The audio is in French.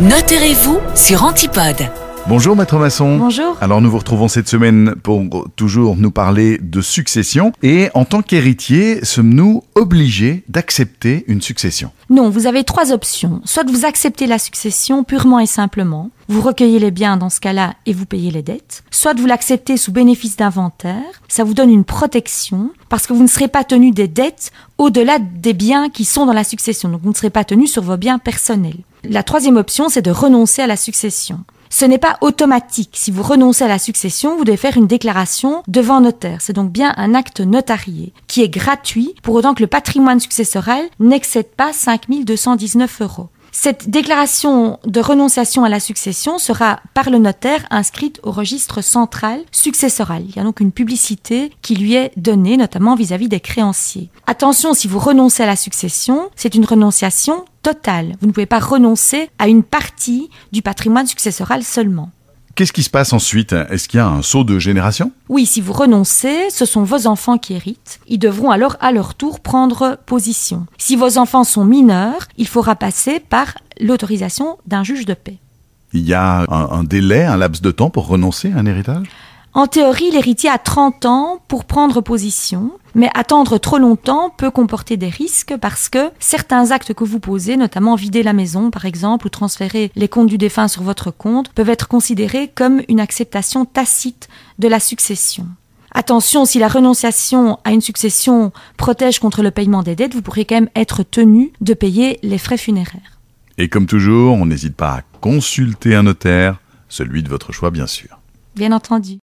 Notez-vous sur Antipode. Bonjour Maître Masson. Bonjour. Alors nous vous retrouvons cette semaine pour toujours nous parler de succession. Et en tant qu'héritier, sommes-nous obligés d'accepter une succession? Non, vous avez trois options. Soit vous acceptez la succession purement et simplement, vous recueillez les biens dans ce cas-là et vous payez les dettes. Soit vous l'acceptez sous bénéfice d'inventaire, ça vous donne une protection parce que vous ne serez pas tenu des dettes au-delà des biens qui sont dans la succession. Donc vous ne serez pas tenu sur vos biens personnels. La troisième option, c'est de renoncer à la succession. Ce n'est pas automatique. Si vous renoncez à la succession, vous devez faire une déclaration devant notaire. C'est donc bien un acte notarié qui est gratuit pour autant que le patrimoine successoral n'excède pas 5219 euros. Cette déclaration de renonciation à la succession sera par le notaire inscrite au registre central successoral. Il y a donc une publicité qui lui est donnée, notamment vis-à-vis des créanciers. Attention, si vous renoncez à la succession, c'est une renonciation totale. Vous ne pouvez pas renoncer à une partie du patrimoine successoral seulement. Qu'est-ce qui se passe ensuite? Est-ce qu'il y a un saut de génération? Oui, si vous renoncez, ce sont vos enfants qui héritent. Ils devront alors à leur tour prendre position. Si vos enfants sont mineurs, il faudra passer par l'autorisation d'un juge de paix. Il y a un, un délai, un laps de temps pour renoncer à un héritage? En théorie, l'héritier a 30 ans pour prendre position, mais attendre trop longtemps peut comporter des risques parce que certains actes que vous posez, notamment vider la maison par exemple ou transférer les comptes du défunt sur votre compte, peuvent être considérés comme une acceptation tacite de la succession. Attention, si la renonciation à une succession protège contre le paiement des dettes, vous pourrez quand même être tenu de payer les frais funéraires. Et comme toujours, on n'hésite pas à consulter un notaire, celui de votre choix bien sûr. Bien entendu.